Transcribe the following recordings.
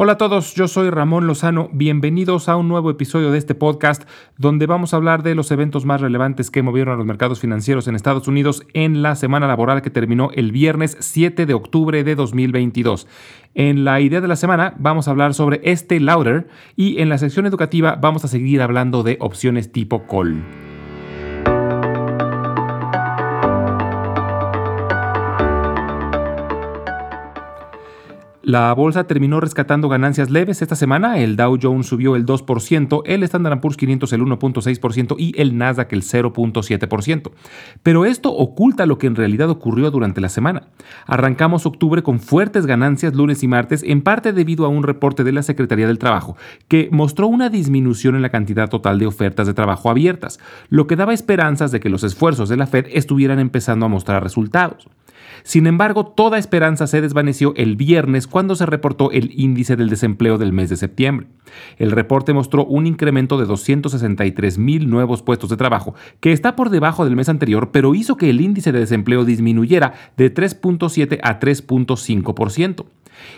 Hola a todos, yo soy Ramón Lozano, bienvenidos a un nuevo episodio de este podcast donde vamos a hablar de los eventos más relevantes que movieron a los mercados financieros en Estados Unidos en la semana laboral que terminó el viernes 7 de octubre de 2022. En la idea de la semana vamos a hablar sobre este Lauder y en la sección educativa vamos a seguir hablando de opciones tipo call. La bolsa terminó rescatando ganancias leves esta semana. El Dow Jones subió el 2%, el Standard Poor's 500 el 1.6% y el Nasdaq el 0.7%. Pero esto oculta lo que en realidad ocurrió durante la semana. Arrancamos octubre con fuertes ganancias lunes y martes, en parte debido a un reporte de la Secretaría del Trabajo, que mostró una disminución en la cantidad total de ofertas de trabajo abiertas, lo que daba esperanzas de que los esfuerzos de la Fed estuvieran empezando a mostrar resultados. Sin embargo, toda esperanza se desvaneció el viernes cuando se reportó el índice del desempleo del mes de septiembre. El reporte mostró un incremento de 263 mil nuevos puestos de trabajo, que está por debajo del mes anterior, pero hizo que el índice de desempleo disminuyera de 3.7 a 3.5%.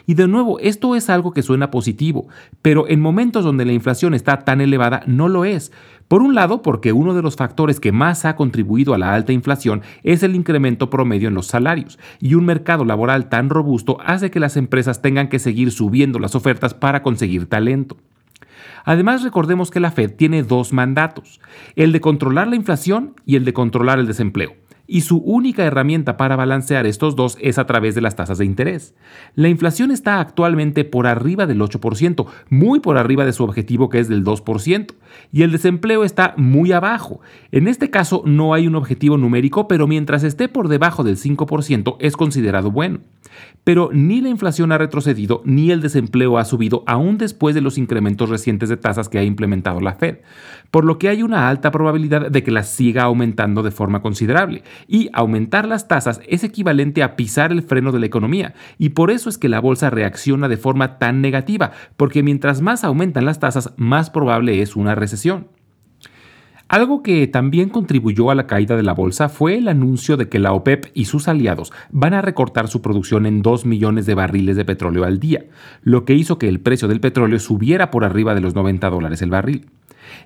Y de nuevo, esto es algo que suena positivo, pero en momentos donde la inflación está tan elevada no lo es. Por un lado, porque uno de los factores que más ha contribuido a la alta inflación es el incremento promedio en los salarios, y un mercado laboral tan robusto hace que las empresas tengan que seguir subiendo las ofertas para conseguir talento. Además, recordemos que la Fed tiene dos mandatos, el de controlar la inflación y el de controlar el desempleo y su única herramienta para balancear estos dos es a través de las tasas de interés. La inflación está actualmente por arriba del 8%, muy por arriba de su objetivo que es del 2%, y el desempleo está muy abajo. En este caso no hay un objetivo numérico, pero mientras esté por debajo del 5% es considerado bueno. Pero ni la inflación ha retrocedido ni el desempleo ha subido aún después de los incrementos recientes de tasas que ha implementado la Fed, por lo que hay una alta probabilidad de que las siga aumentando de forma considerable y aumentar las tasas es equivalente a pisar el freno de la economía, y por eso es que la bolsa reacciona de forma tan negativa, porque mientras más aumentan las tasas, más probable es una recesión. Algo que también contribuyó a la caída de la bolsa fue el anuncio de que la OPEP y sus aliados van a recortar su producción en 2 millones de barriles de petróleo al día, lo que hizo que el precio del petróleo subiera por arriba de los 90 dólares el barril.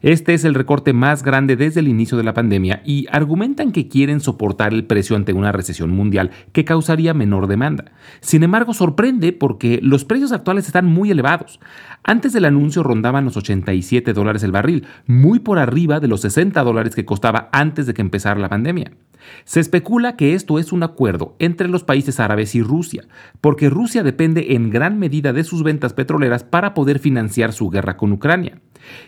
Este es el recorte más grande desde el inicio de la pandemia y argumentan que quieren soportar el precio ante una recesión mundial que causaría menor demanda. Sin embargo, sorprende porque los precios actuales están muy elevados. Antes del anuncio rondaban los 87 dólares el barril, muy por arriba de los 60 dólares que costaba antes de que empezara la pandemia. Se especula que esto es un acuerdo entre los países árabes y Rusia, porque Rusia depende en gran medida de sus ventas petroleras para poder financiar su guerra con Ucrania.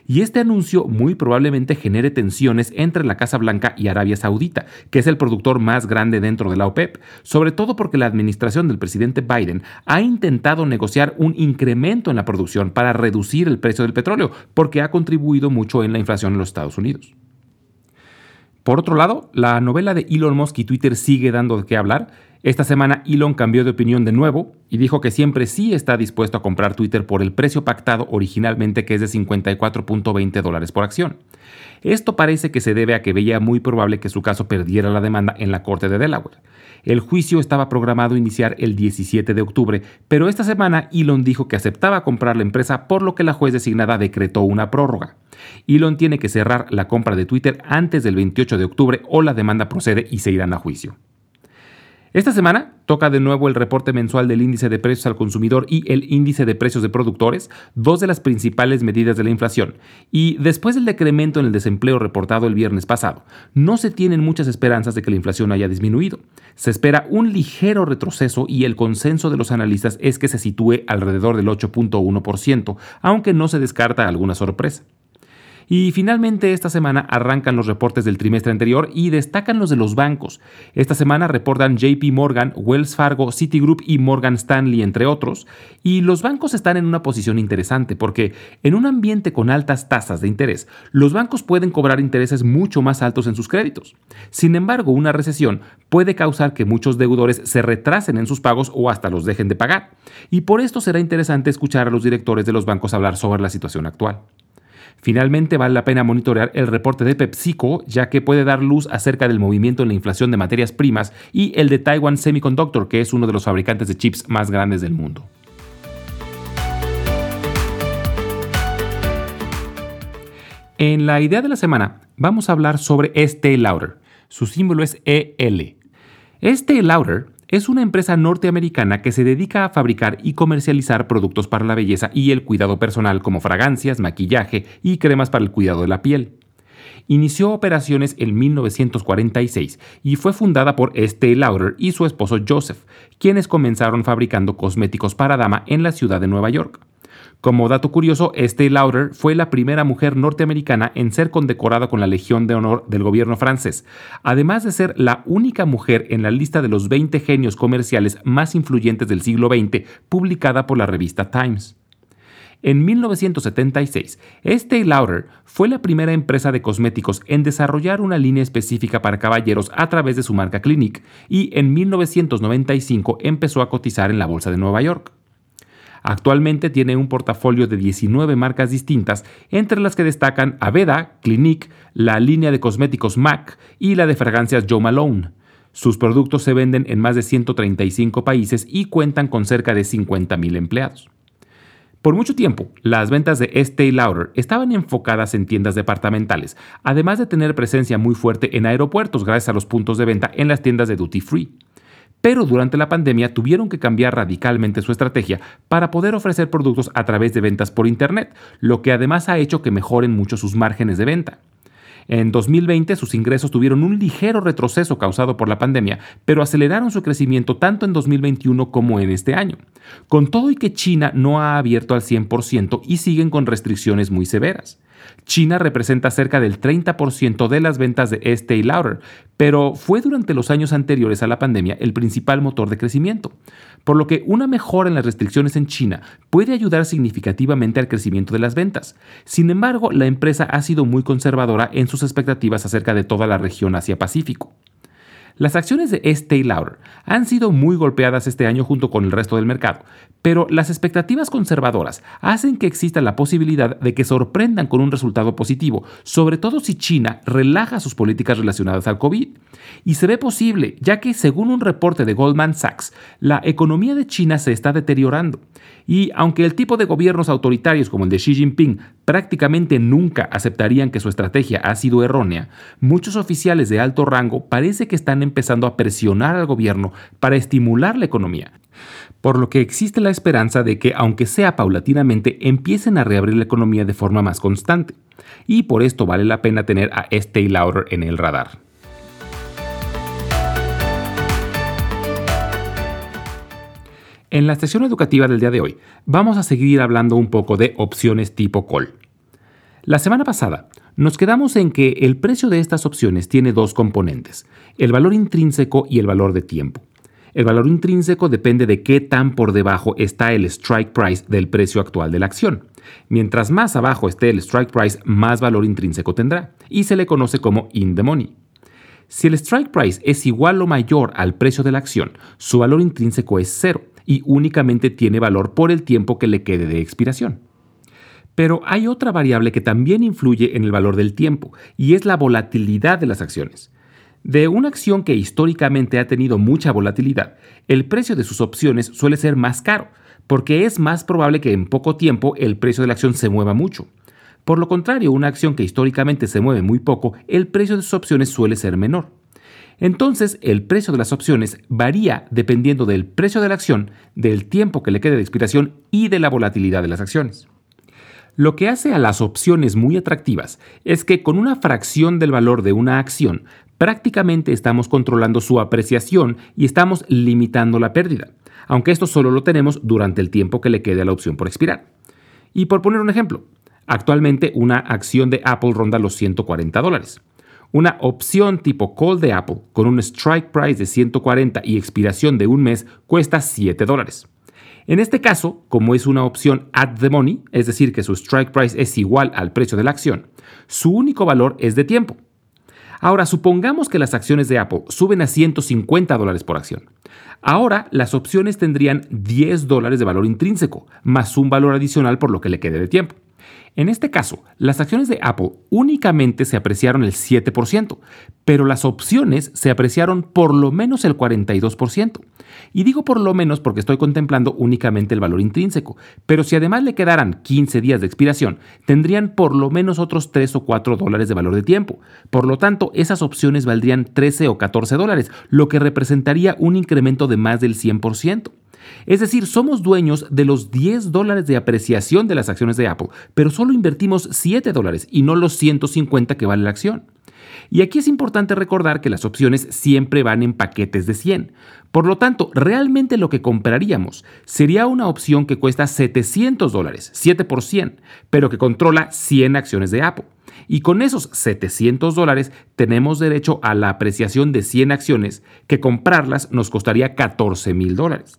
Y este anuncio muy probablemente genere tensiones entre la Casa Blanca y Arabia Saudita, que es el productor más grande dentro de la OPEP, sobre todo porque la administración del presidente Biden ha intentado negociar un incremento en la producción para reducir el precio del petróleo, porque ha contribuido mucho en la inflación en los Estados Unidos. Por otro lado, la novela de Elon Musk y Twitter sigue dando de qué hablar. Esta semana Elon cambió de opinión de nuevo y dijo que siempre sí está dispuesto a comprar Twitter por el precio pactado originalmente que es de 54.20 dólares por acción. Esto parece que se debe a que veía muy probable que su caso perdiera la demanda en la Corte de Delaware. El juicio estaba programado iniciar el 17 de octubre, pero esta semana Elon dijo que aceptaba comprar la empresa por lo que la juez designada decretó una prórroga. Elon tiene que cerrar la compra de Twitter antes del 28 de octubre o la demanda procede y se irán a juicio. Esta semana toca de nuevo el reporte mensual del índice de precios al consumidor y el índice de precios de productores, dos de las principales medidas de la inflación. Y después del decremento en el desempleo reportado el viernes pasado, no se tienen muchas esperanzas de que la inflación haya disminuido. Se espera un ligero retroceso y el consenso de los analistas es que se sitúe alrededor del 8.1%, aunque no se descarta alguna sorpresa. Y finalmente esta semana arrancan los reportes del trimestre anterior y destacan los de los bancos. Esta semana reportan JP Morgan, Wells Fargo, Citigroup y Morgan Stanley, entre otros. Y los bancos están en una posición interesante porque en un ambiente con altas tasas de interés, los bancos pueden cobrar intereses mucho más altos en sus créditos. Sin embargo, una recesión puede causar que muchos deudores se retrasen en sus pagos o hasta los dejen de pagar. Y por esto será interesante escuchar a los directores de los bancos hablar sobre la situación actual. Finalmente, vale la pena monitorear el reporte de PepsiCo, ya que puede dar luz acerca del movimiento en la inflación de materias primas, y el de Taiwan Semiconductor, que es uno de los fabricantes de chips más grandes del mundo. En la idea de la semana, vamos a hablar sobre este Lauder. Su símbolo es EL. Este Lauder es una empresa norteamericana que se dedica a fabricar y comercializar productos para la belleza y el cuidado personal como fragancias, maquillaje y cremas para el cuidado de la piel. Inició operaciones en 1946 y fue fundada por Estée Lauder y su esposo Joseph, quienes comenzaron fabricando cosméticos para dama en la ciudad de Nueva York. Como dato curioso, Estée Lauder fue la primera mujer norteamericana en ser condecorada con la Legión de Honor del gobierno francés, además de ser la única mujer en la lista de los 20 genios comerciales más influyentes del siglo XX, publicada por la revista Times. En 1976, Estée Lauder fue la primera empresa de cosméticos en desarrollar una línea específica para caballeros a través de su marca Clinique y en 1995 empezó a cotizar en la Bolsa de Nueva York. Actualmente tiene un portafolio de 19 marcas distintas, entre las que destacan Aveda, Clinique, la línea de cosméticos MAC y la de fragancias Joe Malone. Sus productos se venden en más de 135 países y cuentan con cerca de 50.000 empleados. Por mucho tiempo, las ventas de Estée Lauder estaban enfocadas en tiendas departamentales, además de tener presencia muy fuerte en aeropuertos gracias a los puntos de venta en las tiendas de duty free pero durante la pandemia tuvieron que cambiar radicalmente su estrategia para poder ofrecer productos a través de ventas por Internet, lo que además ha hecho que mejoren mucho sus márgenes de venta. En 2020 sus ingresos tuvieron un ligero retroceso causado por la pandemia, pero aceleraron su crecimiento tanto en 2021 como en este año. Con todo y que China no ha abierto al 100% y siguen con restricciones muy severas. China representa cerca del 30% de las ventas de Estée Lauder, pero fue durante los años anteriores a la pandemia el principal motor de crecimiento, por lo que una mejora en las restricciones en China puede ayudar significativamente al crecimiento de las ventas. Sin embargo, la empresa ha sido muy conservadora en sus expectativas acerca de toda la región Asia-Pacífico. Las acciones de Estée Lauder han sido muy golpeadas este año junto con el resto del mercado, pero las expectativas conservadoras hacen que exista la posibilidad de que sorprendan con un resultado positivo, sobre todo si China relaja sus políticas relacionadas al COVID. Y se ve posible, ya que según un reporte de Goldman Sachs, la economía de China se está deteriorando. Y aunque el tipo de gobiernos autoritarios como el de Xi Jinping prácticamente nunca aceptarían que su estrategia ha sido errónea, muchos oficiales de alto rango parece que están empezando a presionar al gobierno para estimular la economía. Por lo que existe la esperanza de que, aunque sea paulatinamente, empiecen a reabrir la economía de forma más constante. Y por esto vale la pena tener a Estee Lauder en el radar. En la sesión educativa del día de hoy vamos a seguir hablando un poco de opciones tipo call. La semana pasada nos quedamos en que el precio de estas opciones tiene dos componentes, el valor intrínseco y el valor de tiempo. El valor intrínseco depende de qué tan por debajo está el strike price del precio actual de la acción. Mientras más abajo esté el strike price, más valor intrínseco tendrá, y se le conoce como in the money. Si el strike price es igual o mayor al precio de la acción, su valor intrínseco es cero, y únicamente tiene valor por el tiempo que le quede de expiración. Pero hay otra variable que también influye en el valor del tiempo, y es la volatilidad de las acciones. De una acción que históricamente ha tenido mucha volatilidad, el precio de sus opciones suele ser más caro, porque es más probable que en poco tiempo el precio de la acción se mueva mucho. Por lo contrario, una acción que históricamente se mueve muy poco, el precio de sus opciones suele ser menor. Entonces, el precio de las opciones varía dependiendo del precio de la acción, del tiempo que le quede de expiración y de la volatilidad de las acciones. Lo que hace a las opciones muy atractivas es que con una fracción del valor de una acción, prácticamente estamos controlando su apreciación y estamos limitando la pérdida, aunque esto solo lo tenemos durante el tiempo que le quede a la opción por expirar. Y por poner un ejemplo, actualmente una acción de Apple ronda los 140 dólares. Una opción tipo call de Apple con un strike price de 140 y expiración de un mes cuesta 7 dólares. En este caso, como es una opción at the money, es decir, que su strike price es igual al precio de la acción, su único valor es de tiempo. Ahora, supongamos que las acciones de Apple suben a 150 dólares por acción. Ahora, las opciones tendrían 10 dólares de valor intrínseco, más un valor adicional por lo que le quede de tiempo. En este caso, las acciones de Apple únicamente se apreciaron el 7%, pero las opciones se apreciaron por lo menos el 42%. Y digo por lo menos porque estoy contemplando únicamente el valor intrínseco, pero si además le quedaran 15 días de expiración, tendrían por lo menos otros 3 o 4 dólares de valor de tiempo. Por lo tanto, esas opciones valdrían 13 o 14 dólares, lo que representaría un incremento de más del 100%. Es decir, somos dueños de los 10 dólares de apreciación de las acciones de Apple, pero solo invertimos 7 dólares y no los 150 que vale la acción. Y aquí es importante recordar que las opciones siempre van en paquetes de 100. Por lo tanto, realmente lo que compraríamos sería una opción que cuesta 700 dólares, 7 por 100, pero que controla 100 acciones de Apple. Y con esos 700 dólares tenemos derecho a la apreciación de 100 acciones, que comprarlas nos costaría 14 mil dólares.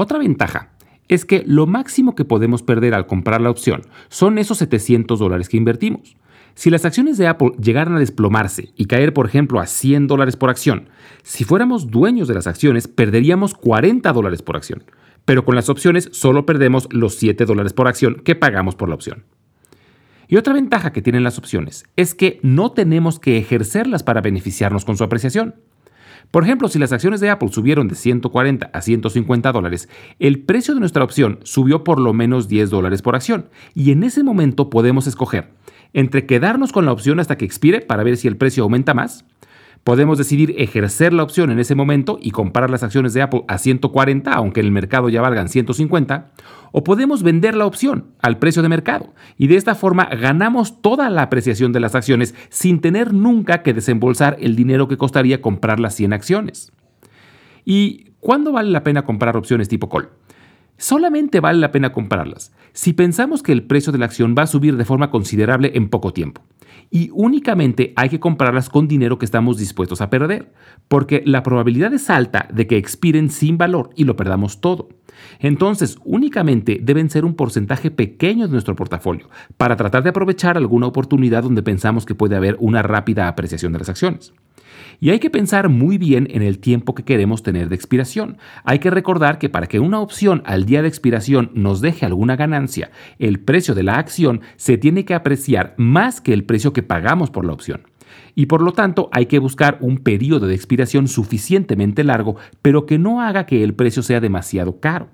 Otra ventaja es que lo máximo que podemos perder al comprar la opción son esos 700 dólares que invertimos. Si las acciones de Apple llegaran a desplomarse y caer, por ejemplo, a 100 dólares por acción, si fuéramos dueños de las acciones, perderíamos 40 dólares por acción. Pero con las opciones solo perdemos los 7 dólares por acción que pagamos por la opción. Y otra ventaja que tienen las opciones es que no tenemos que ejercerlas para beneficiarnos con su apreciación. Por ejemplo, si las acciones de Apple subieron de 140 a 150 dólares, el precio de nuestra opción subió por lo menos 10 dólares por acción. Y en ese momento podemos escoger entre quedarnos con la opción hasta que expire para ver si el precio aumenta más, Podemos decidir ejercer la opción en ese momento y comprar las acciones de Apple a 140, aunque en el mercado ya valgan 150, o podemos vender la opción al precio de mercado y de esta forma ganamos toda la apreciación de las acciones sin tener nunca que desembolsar el dinero que costaría comprar las 100 acciones. ¿Y cuándo vale la pena comprar opciones tipo call? Solamente vale la pena comprarlas si pensamos que el precio de la acción va a subir de forma considerable en poco tiempo y únicamente hay que comprarlas con dinero que estamos dispuestos a perder, porque la probabilidad es alta de que expiren sin valor y lo perdamos todo. Entonces, únicamente deben ser un porcentaje pequeño de nuestro portafolio para tratar de aprovechar alguna oportunidad donde pensamos que puede haber una rápida apreciación de las acciones. Y hay que pensar muy bien en el tiempo que queremos tener de expiración. Hay que recordar que para que una opción al día de expiración nos deje alguna ganancia, el precio de la acción se tiene que apreciar más que el precio que pagamos por la opción. Y por lo tanto hay que buscar un periodo de expiración suficientemente largo, pero que no haga que el precio sea demasiado caro.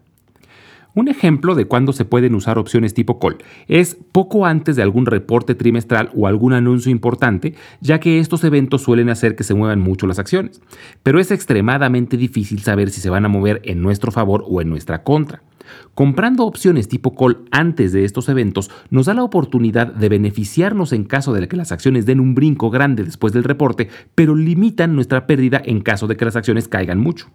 Un ejemplo de cuándo se pueden usar opciones tipo call es poco antes de algún reporte trimestral o algún anuncio importante, ya que estos eventos suelen hacer que se muevan mucho las acciones. Pero es extremadamente difícil saber si se van a mover en nuestro favor o en nuestra contra. Comprando opciones tipo call antes de estos eventos nos da la oportunidad de beneficiarnos en caso de que las acciones den un brinco grande después del reporte, pero limitan nuestra pérdida en caso de que las acciones caigan mucho.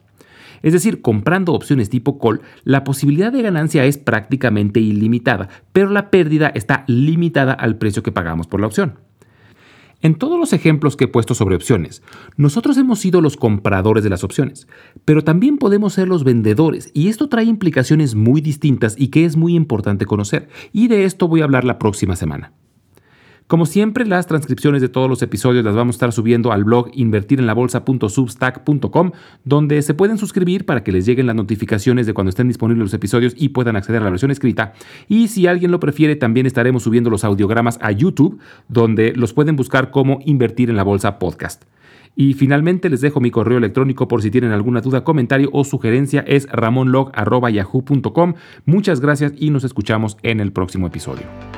Es decir, comprando opciones tipo call, la posibilidad de ganancia es prácticamente ilimitada, pero la pérdida está limitada al precio que pagamos por la opción. En todos los ejemplos que he puesto sobre opciones, nosotros hemos sido los compradores de las opciones, pero también podemos ser los vendedores y esto trae implicaciones muy distintas y que es muy importante conocer, y de esto voy a hablar la próxima semana. Como siempre, las transcripciones de todos los episodios las vamos a estar subiendo al blog invertirenlabolsa.substack.com, donde se pueden suscribir para que les lleguen las notificaciones de cuando estén disponibles los episodios y puedan acceder a la versión escrita. Y si alguien lo prefiere, también estaremos subiendo los audiogramas a YouTube, donde los pueden buscar como Invertir en la Bolsa Podcast. Y finalmente les dejo mi correo electrónico por si tienen alguna duda, comentario o sugerencia es ramonlog.yahoo.com. Muchas gracias y nos escuchamos en el próximo episodio.